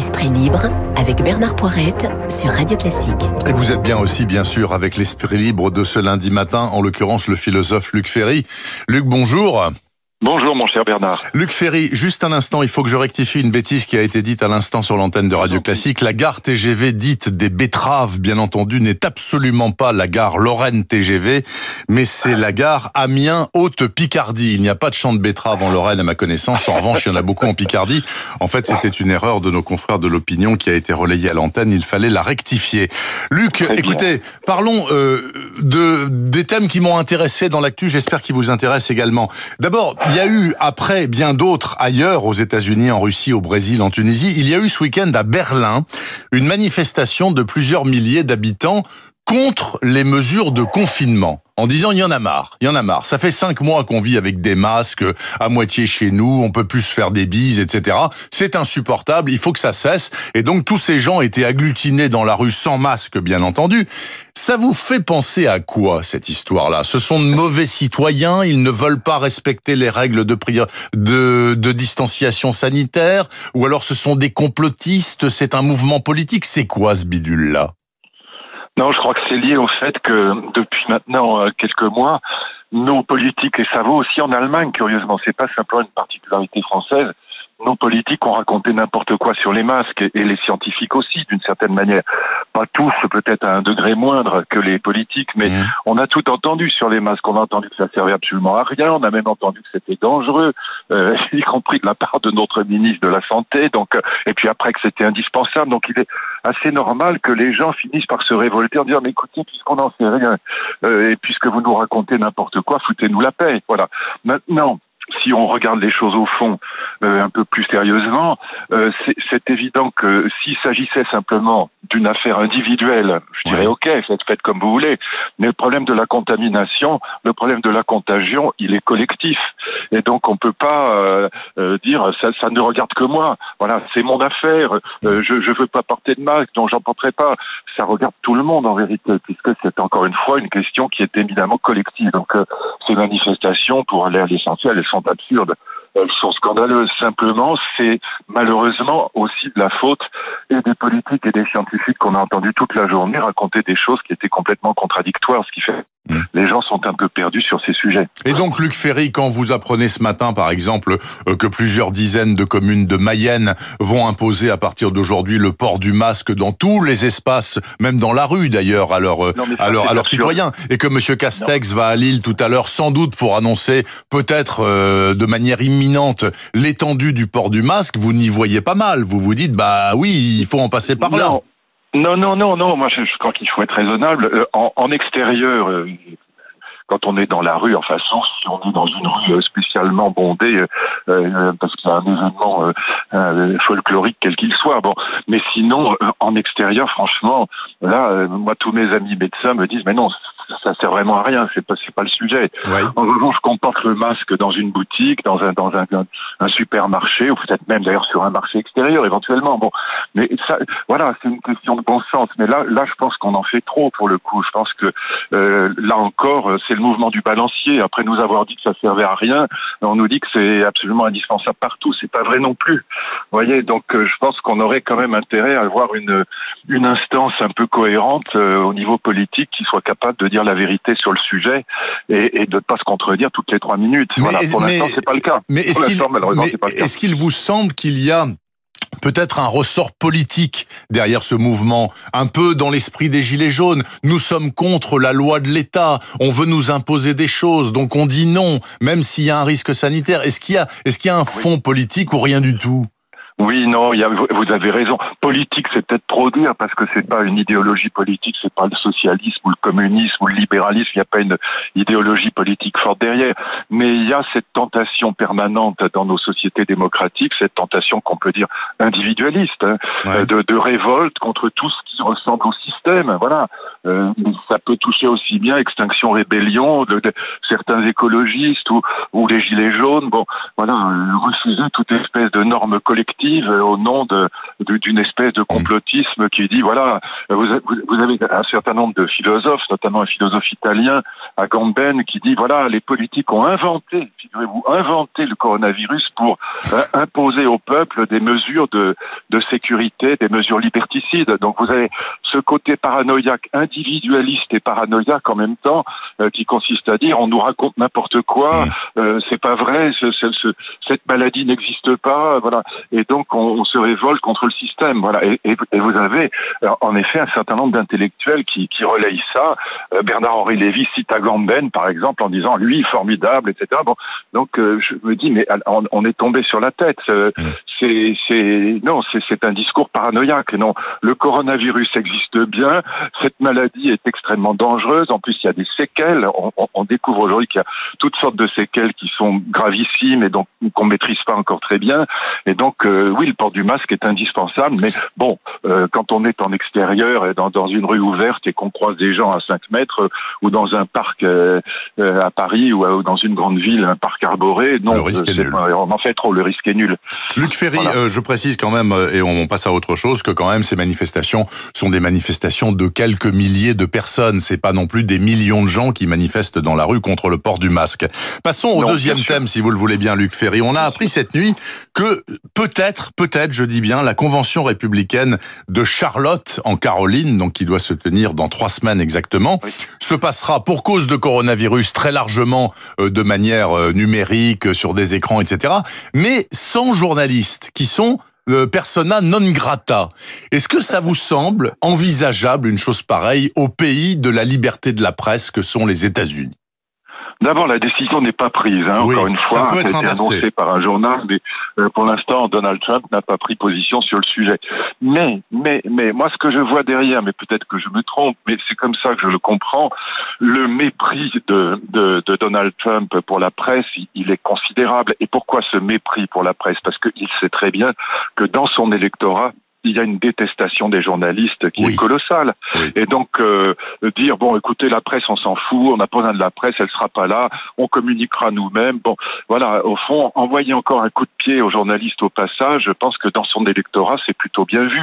Esprit libre avec Bernard Poirette sur Radio Classique. Et vous êtes bien aussi, bien sûr, avec l'esprit libre de ce lundi matin, en l'occurrence le philosophe Luc Ferry. Luc, bonjour. Bonjour mon cher Bernard. Luc Ferry, juste un instant, il faut que je rectifie une bêtise qui a été dite à l'instant sur l'antenne de Radio Classique. La gare TGV dite des betteraves, bien entendu, n'est absolument pas la gare Lorraine TGV, mais c'est la gare Amiens Haute Picardie. Il n'y a pas de champ de betteraves en Lorraine à ma connaissance. En revanche, il y en a beaucoup en Picardie. En fait, c'était une erreur de nos confrères de l'opinion qui a été relayée à l'antenne. Il fallait la rectifier. Luc, écoutez, parlons euh, de des thèmes qui m'ont intéressé dans l'actu. J'espère qu'ils vous intéressent également. D'abord, il y a eu, après bien d'autres ailleurs, aux États-Unis, en Russie, au Brésil, en Tunisie, il y a eu ce week-end à Berlin une manifestation de plusieurs milliers d'habitants contre les mesures de confinement en disant il y en a marre, il y en a marre. Ça fait cinq mois qu'on vit avec des masques à moitié chez nous, on peut plus se faire des bises, etc. C'est insupportable, il faut que ça cesse. Et donc tous ces gens étaient agglutinés dans la rue sans masque, bien entendu. Ça vous fait penser à quoi cette histoire-là? Ce sont de mauvais citoyens, ils ne veulent pas respecter les règles de, de, de distanciation sanitaire, ou alors ce sont des complotistes, c'est un mouvement politique? C'est quoi ce bidule-là? Non, je crois que c'est lié au fait que depuis maintenant euh, quelques mois, nos politiques, et ça vaut aussi en Allemagne, curieusement, c'est pas simplement une particularité française, nos politiques ont raconté n'importe quoi sur les masques et les scientifiques aussi, d'une certaine manière. Pas tous, peut-être à un degré moindre que les politiques, mais mmh. on a tout entendu sur les masques. On a entendu que ça servait absolument à rien. On a même entendu que c'était dangereux, euh, y compris de la part de notre ministre de la Santé. Donc, euh, et puis après que c'était indispensable. Donc, il est assez normal que les gens finissent par se révolter en disant mais écoutez, puisqu'on n'en sait rien euh, et puisque vous nous racontez n'importe quoi, foutez-nous la paix. Voilà. Maintenant si on regarde les choses au fond euh, un peu plus sérieusement, euh, c'est évident que s'il s'agissait simplement d'une affaire individuelle, je dirais ok, faites, faites comme vous voulez, mais le problème de la contamination, le problème de la contagion, il est collectif. Et donc on peut pas euh, dire ça, ça ne regarde que moi. Voilà, c'est mon affaire. je ne veux pas porter de masque, donc j'en porterai pas. Ça regarde tout le monde en vérité, puisque c'est encore une fois une question qui est évidemment collective. Donc ces manifestations, pour aller à l'essentiel, elles sont absurdes elles sont scandaleuses. Simplement, c'est malheureusement aussi de la faute et des politiques et des scientifiques qu'on a entendu toute la journée raconter des choses qui étaient complètement contradictoires, ce qui fait mmh. les gens sont un peu perdus sur ces sujets. Et donc, Luc Ferry, quand vous apprenez ce matin, par exemple, euh, que plusieurs dizaines de communes de Mayenne vont imposer à partir d'aujourd'hui le port du masque dans tous les espaces, même dans la rue d'ailleurs, à leurs à leurs citoyens, et que Monsieur Castex va à Lille tout à l'heure, sans doute pour annoncer peut-être euh, de manière immédiate l'étendue du port du masque, vous n'y voyez pas mal. Vous vous dites, bah oui, il faut en passer par là. Non, non, non, non. Moi, je, crois qu'il faut être raisonnable. Euh, en, extérieur, euh, quand on est dans la rue, enfin, sauf si on est dans une rue euh, spécialement bondée, parce que c'est un événement folklorique quel qu'il soit. Bon, mais sinon, en extérieur, franchement, là, moi, tous mes amis médecins me disent, mais non, ça sert vraiment à rien. C'est pas, c'est pas le sujet. En revanche, qu'on porte le masque dans une boutique, dans un, dans un, un supermarché, ou peut-être même d'ailleurs sur un marché extérieur, éventuellement. Bon, mais ça, voilà, c'est une question de bon sens. Mais là, là, je pense qu'on en fait trop pour le coup. Je pense que euh, là encore, c'est le mouvement du balancier. Après nous avoir dit que ça servait à rien, on nous dit que c'est absolument indispensable partout. C'est pas vrai non plus. Vous voyez, donc euh, je pense qu'on aurait quand même intérêt à avoir une une instance un peu cohérente euh, au niveau politique qui soit capable de dire la vérité sur le sujet et, de ne pas se contredire toutes les trois minutes. Mais, voilà, pour l'instant, c'est pas le cas. Mais est-ce qu'il vous semble qu'il y a peut-être un ressort politique derrière ce mouvement, un peu dans l'esprit des Gilets jaunes? Nous sommes contre la loi de l'État, on veut nous imposer des choses, donc on dit non, même s'il y a un risque sanitaire. Est-ce qu'il y a, est-ce qu'il y a un fond politique ou rien du tout? Oui, non, il y a, vous avez raison. Politique, c'est peut-être trop dire parce que c'est pas une idéologie politique, c'est pas le socialisme ou le communisme ou le libéralisme. Il n'y a pas une idéologie politique forte derrière. Mais il y a cette tentation permanente dans nos sociétés démocratiques, cette tentation qu'on peut dire individualiste, hein, de, de, révolte contre tout ce qui ressemble au système. Voilà. Euh, ça peut toucher aussi bien extinction, rébellion de, certains écologistes ou, ou les gilets jaunes. Bon, voilà, euh, refuser toute espèce de normes collectives au nom de d'une espèce de complotisme qui dit voilà, vous, vous avez un certain nombre de philosophes, notamment un philosophe italien, Agamben, qui dit voilà, les politiques ont inventé, figurez-vous, inventé le coronavirus pour euh, imposer au peuple des mesures de, de sécurité, des mesures liberticides. Donc vous avez ce côté paranoïaque, individualiste et paranoïaque en même temps, euh, qui consiste à dire on nous raconte n'importe quoi, mmh. euh, c'est pas vrai, ce, ce, cette maladie n'existe pas, voilà. Et donc on, on, se révolte contre le système, voilà. Et, et, et vous avez en effet un certain nombre d'intellectuels qui, qui relayent ça. Bernard-Henri Lévy cite Agamben, par exemple, en disant lui formidable, etc. Bon, donc je me dis mais on, on est tombé sur la tête. Mmh. C'est, c'est non, c'est, c'est un discours paranoïaque. Non, le coronavirus existe bien. Cette maladie est extrêmement dangereuse. En plus, il y a des séquelles. On, on découvre aujourd'hui qu'il y a toutes sortes de séquelles qui sont gravissimes et donc qu'on maîtrise pas encore très bien. Et donc, euh, oui, le port du masque est indispensable. Mais bon, euh, quand on est en extérieur et dans, dans une rue ouverte et qu'on croise des gens à 5 mètres euh, ou dans un parc euh, euh, à Paris ou, ou, dans une grande ville, un parc arboré, non, le risque est nul. on en fait trop. Le risque est nul. Luc Ferry, voilà. je précise quand même, et on passe à autre chose, que quand même ces manifestations sont des manifestations de quelques milliers de personnes. C'est pas non plus des millions de gens qui manifestent dans la rue contre le port du masque. Passons au non, deuxième thème, si vous le voulez bien, Luc Ferry. On a appris cette nuit que peut-être, peut-être, je dis bien, la convention républicaine de Charlotte en Caroline, donc qui doit se tenir dans trois semaines exactement, oui. se passera pour cause de coronavirus très largement euh, de manière euh, numérique sur des écrans, etc. Mais sans journalistes qui sont persona non grata. Est-ce que ça vous semble envisageable une chose pareille au pays de la liberté de la presse que sont les États-Unis? D'abord, la décision n'est pas prise. Hein, oui, encore une fois, ça peut être annoncé par un journal, mais euh, pour l'instant, Donald Trump n'a pas pris position sur le sujet. Mais, mais, mais, moi, ce que je vois derrière, mais peut-être que je me trompe, mais c'est comme ça que je le comprends, le mépris de, de, de Donald Trump pour la presse, il, il, est considérable. Et pourquoi ce mépris pour la presse? Parce qu'il sait très bien que dans son électorat, il y a une détestation des journalistes qui oui. est colossale. Oui. Et donc euh, dire bon, écoutez, la presse, on s'en fout, on n'a pas besoin de la presse, elle sera pas là, on communiquera nous-mêmes. Bon, voilà, au fond, envoyer encore un coup de pied aux journalistes au passage, je pense que dans son électorat, c'est plutôt bien vu,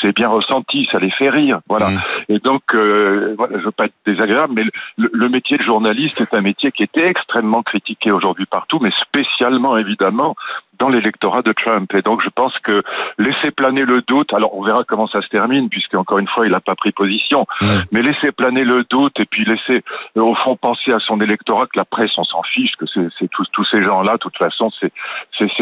c'est bien ressenti, ça les fait rire, voilà. Mmh. Et donc, euh, voilà, je veux pas être désagréable, mais le, le métier de journaliste est un métier qui était extrêmement critiqué aujourd'hui partout, mais spécialement évidemment dans l'électorat de Trump. Et donc, je pense que laisser planer le doute, alors on verra comment ça se termine, puisque encore une fois, il n'a pas pris position, mmh. mais laisser planer le doute et puis laisser, euh, au fond, penser à son électorat que la presse, on s'en fiche, que c'est tous, tous ces gens-là, de toute façon, c'est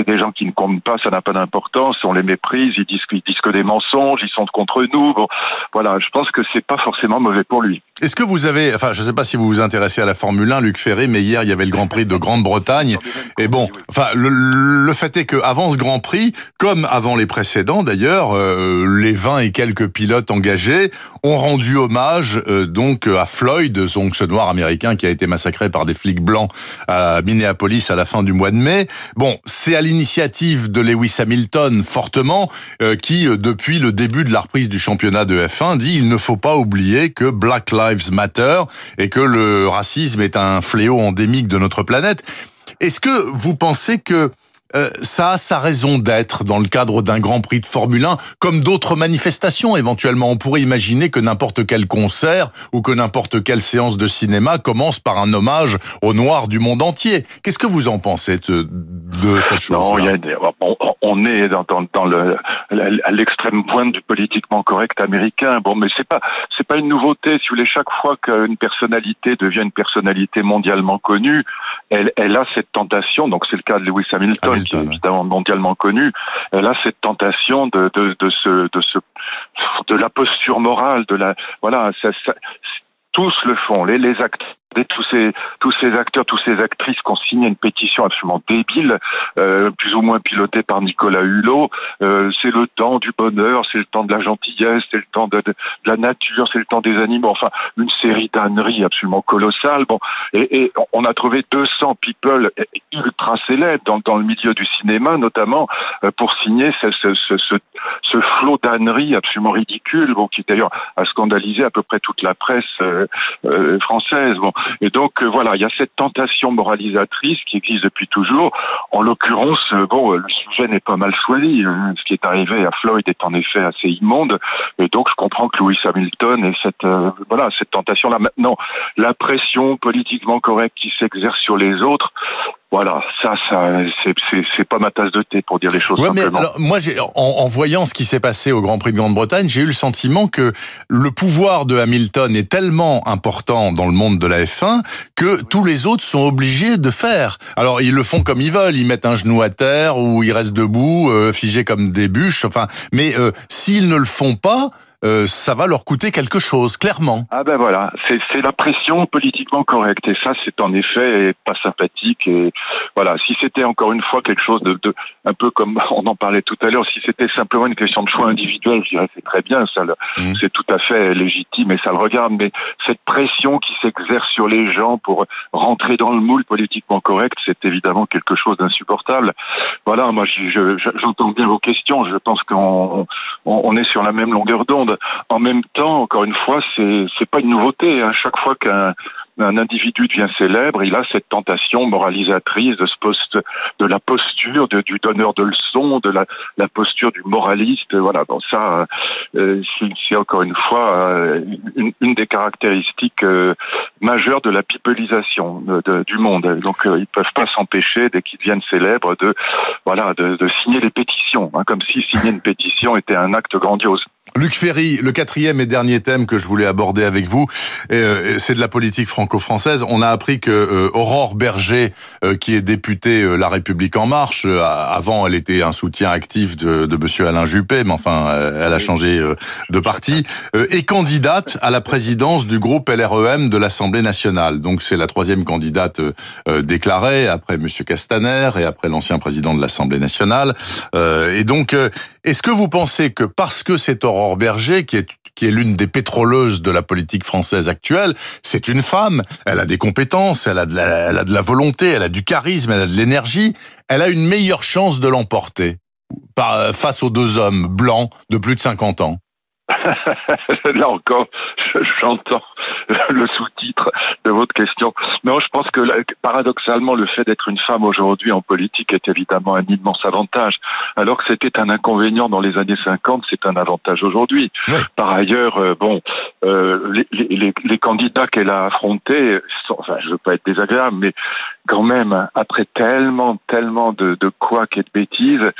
des gens qui ne comptent pas, ça n'a pas d'importance, on les méprise, ils disent, ils disent que des mensonges, ils sont contre nous. Bon, voilà, je pense que c'est pas forcément mauvais pour lui. Est-ce que vous avez, enfin, je ne sais pas si vous vous intéressez à la Formule 1, Luc Ferré, mais hier il y avait le Grand Prix de Grande-Bretagne. Et bon, enfin, le, le fait est qu'avant ce Grand Prix, comme avant les précédents d'ailleurs, euh, les 20 et quelques pilotes engagés ont rendu hommage euh, donc à Floyd, donc ce noir américain qui a été massacré par des flics blancs à Minneapolis à la fin du mois de mai. Bon, c'est à l'initiative de Lewis Hamilton fortement euh, qui, depuis le début de la reprise du championnat de F1, dit il ne faut pas oublier que Black Lives Lives et que le racisme est un fléau endémique de notre planète. Est-ce que vous pensez que euh, ça a sa raison d'être dans le cadre d'un Grand Prix de Formule 1, comme d'autres manifestations éventuellement. On pourrait imaginer que n'importe quel concert ou que n'importe quelle séance de cinéma commence par un hommage aux Noirs du monde entier. Qu'est-ce que vous en pensez de, de cette chose Non, a, on, on, est dans, dans, dans le, à l'extrême pointe du politiquement correct américain. Bon, mais c'est pas c'est pas une nouveauté. Si vous voulez, chaque fois qu'une personnalité devient une personnalité mondialement connue, elle, elle a cette tentation. Donc c'est le cas de Lewis Hamilton. Hamilton qui est évidemment mondialement connu, elle a cette tentation de, de, de, ce, de, ce, de la posture morale, de la, voilà, ça, ça, tous le font, les, les acteurs tous ces tous ces acteurs, tous ces actrices qui ont signé une pétition absolument débile, euh, plus ou moins pilotée par Nicolas Hulot. Euh, c'est le temps du bonheur, c'est le temps de la gentillesse, c'est le temps de, de, de la nature, c'est le temps des animaux. Enfin, une série d'âneries absolument colossales. Bon, et, et, on a trouvé 200 people ultra célèbres dans, dans le milieu du cinéma, notamment euh, pour signer ce, ce, ce, ce, flot d'âneries absolument ridicule, bon, qui d'ailleurs a scandalisé à peu près toute la presse euh, euh, française. Bon, et donc voilà, il y a cette tentation moralisatrice qui existe depuis toujours. En l'occurrence, bon, le sujet n'est pas mal choisi. Hein. Ce qui est arrivé à Floyd est en effet assez immonde, et donc je comprends que Louis Hamilton ait cette voilà cette tentation là. Maintenant, la pression politiquement correcte qui s'exerce sur les autres, voilà, ça, ça, c'est pas ma tasse de thé pour dire les choses simplement. Mais alors, moi, en, en, voyant ce qui s'est passé au Grand Prix de Grande-Bretagne, j'ai eu le sentiment que le pouvoir de Hamilton est tellement important dans le monde de la F1 que tous les autres sont obligés de faire. Alors, ils le font comme ils veulent, ils mettent un genou à terre ou ils restent debout, euh, figés comme des bûches. Enfin, mais euh, s'ils ne le font pas, euh, ça va leur coûter quelque chose, clairement. Ah ben voilà, c'est la pression politiquement correcte et ça c'est en effet pas sympathique et voilà, si c'était encore une fois quelque chose de, de, un peu comme on en parlait tout à l'heure, si c'était simplement une question de choix individuel, je dirais c'est très bien, ça mmh. c'est tout à fait légitime et ça le regarde, mais cette pression qui s'exerce sur les gens pour rentrer dans le moule politiquement correct, c'est évidemment quelque chose d'insupportable. Voilà, moi j'entends bien vos questions, je pense qu'on on est sur la même longueur d'onde. En même temps, encore une fois, c'est c'est pas une nouveauté. Hein. Chaque fois qu'un un individu devient célèbre, il a cette tentation moralisatrice de ce poste, de la posture de, du donneur de leçons, de la, la posture du moraliste. Voilà, donc ça, euh, c'est encore une fois euh, une, une, des caractéristiques euh, majeures de la pipelisation de, du monde. Donc, ils peuvent pas s'empêcher dès qu'ils deviennent célèbres de, voilà, de, de signer des pétitions, hein, comme si signer une pétition était un acte grandiose. Luc Ferry, le quatrième et dernier thème que je voulais aborder avec vous, euh, c'est de la politique franco-française. On a appris que euh, Aurore Berger, euh, qui est députée La République en Marche, avant elle était un soutien actif de, de Monsieur Alain Juppé, mais enfin elle a changé de parti, est candidate à la présidence du groupe LREM de l'Assemblée nationale. Donc c'est la troisième candidate déclarée après Monsieur Castaner et après l'ancien président de l'Assemblée nationale. et donc, est-ce que vous pensez que parce que c'est Aurore Aurore Berger, qui est, qui est l'une des pétroleuses de la politique française actuelle, c'est une femme. Elle a des compétences, elle a, de la, elle a de la volonté, elle a du charisme, elle a de l'énergie. Elle a une meilleure chance de l'emporter face aux deux hommes blancs de plus de 50 ans. Là encore, j'entends le sous-titre de votre question. Non, je pense que paradoxalement, le fait d'être une femme aujourd'hui en politique est évidemment un immense avantage. Alors que c'était un inconvénient dans les années 50, c'est un avantage aujourd'hui. Par ailleurs, euh, bon, euh, les, les, les, candidats qu'elle a affrontés, sont, enfin, je veux pas être désagréable, mais quand même, après tellement, tellement de, de couacs et de bêtises,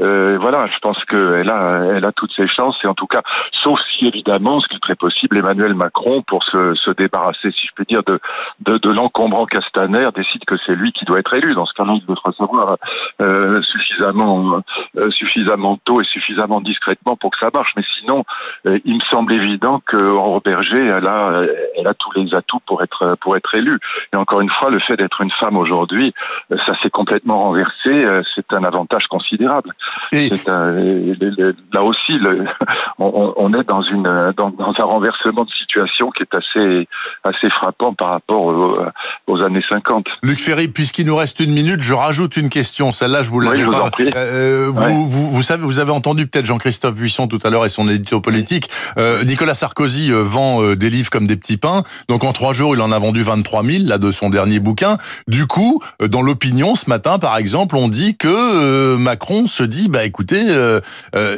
euh, voilà, je pense qu'elle a, elle a toutes ses chances. Et en tout cas, sauf si évidemment, ce qui est très possible, Emmanuel Macron, pour se, se débarrasser, si je peux dire, de, de, de l'encombrant Castaner, décide que c'est lui qui doit être élu. Dans ce cas-là, il devra savoir euh, suffisamment, euh, suffisamment tôt et suffisamment discrètement pour que ça marche. Mais sinon, euh, il me semble évident que Berger, elle a, elle a tous les atouts pour être, pour être élue. Et encore une fois, le fait d'être une femme aujourd'hui, ça s'est complètement renversé. C'est un avantage considérable. Et... là aussi, le, on, on, est dans une dans, dans, un renversement de situation qui est assez assez frappant par rapport aux, aux années 50. Luc Ferry, puisqu'il nous reste une minute, je rajoute une question. Celle-là, je vous l'avais pas. Euh, vous, vous, vous, savez, vous avez entendu peut-être Jean-Christophe Buisson tout à l'heure et son édito politique. Euh, Nicolas Sarkozy euh, vend euh, des livres comme des petits pains. Donc en trois jours, il en a vendu 23 000 là de son dernier bouquin. Du coup, euh, dans l'opinion ce matin, par exemple, on dit que Macron se dit, bah écoutez,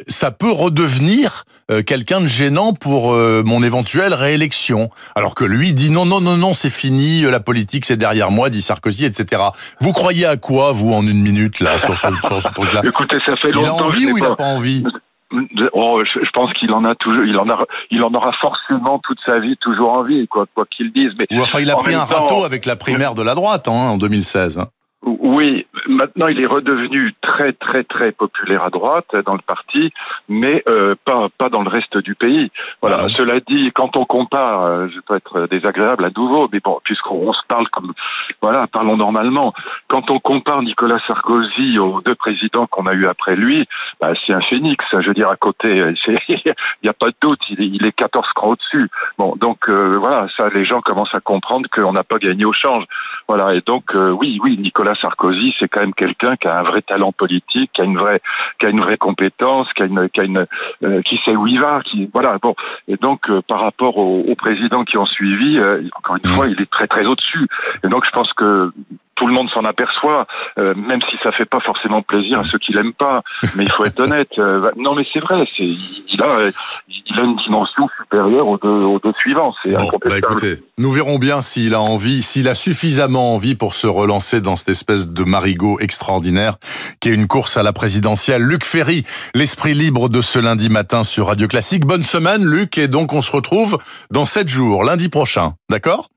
ça peut redevenir quelqu'un de gênant pour mon éventuelle réélection. Alors que lui dit non, non, non, non, c'est fini, la politique c'est derrière moi, dit Sarkozy, etc. Vous croyez à quoi, vous, en une minute, là, sur ce, sur ce truc-là? Écoutez, ça fait longtemps. Il a envie ou il n'a pas envie? Oh, je pense qu'il en a toujours, il en a, il en aura forcément toute sa vie toujours envie, quoi, quoi qu'il dise. Mais enfin, il a pris un râteau avec la primaire de la droite hein, en 2016. Hein. Oui, maintenant il est redevenu très très très populaire à droite dans le parti, mais euh, pas pas dans le reste du pays. Voilà. Ah Cela dit, quand on compare, euh, je peux être désagréable à nouveau, mais bon, puisqu'on se parle comme voilà, parlons normalement. Quand on compare Nicolas Sarkozy aux deux présidents qu'on a eu après lui, bah, c'est un phénix. Je veux dire à côté, il n'y a pas de doute, il est, il est 14 crans au-dessus. Bon, donc euh, voilà, ça les gens commencent à comprendre qu'on n'a pas gagné au change. Voilà, et donc oui, oui, Nicolas Nicolas Sarkozy, c'est quand même quelqu'un qui a un vrai talent politique, qui a une vraie, qui a une vraie compétence, qui a une, qui a une, euh, qui sait où il va, qui, voilà. Bon, et donc euh, par rapport aux, aux, présidents qui ont suivi, euh, encore une mmh. fois, il est très très au-dessus. Et donc je pense que tout le monde s'en aperçoit, euh, même si ça fait pas forcément plaisir à ceux qui l'aiment pas. Mais il faut être honnête. Euh, bah, non, mais c'est vrai. C'est il a il a une dimension supérieure aux deux, aux deux suivants. C'est bon, bah écoutez, nous verrons bien s'il a envie, s'il a suffisamment envie pour se relancer dans cette espèce de marigot extraordinaire qui est une course à la présidentielle. Luc Ferry, l'esprit libre de ce lundi matin sur Radio Classique. Bonne semaine, Luc, et donc on se retrouve dans sept jours, lundi prochain. D'accord?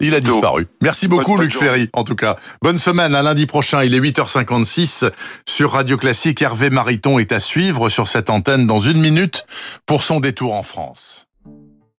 Il a disparu. Merci beaucoup, Luc Ferry, en tout cas. Bonne semaine, à lundi prochain. Il est 8h56 sur Radio Classique. Hervé Mariton est à suivre sur cette antenne dans une minute pour son détour en France.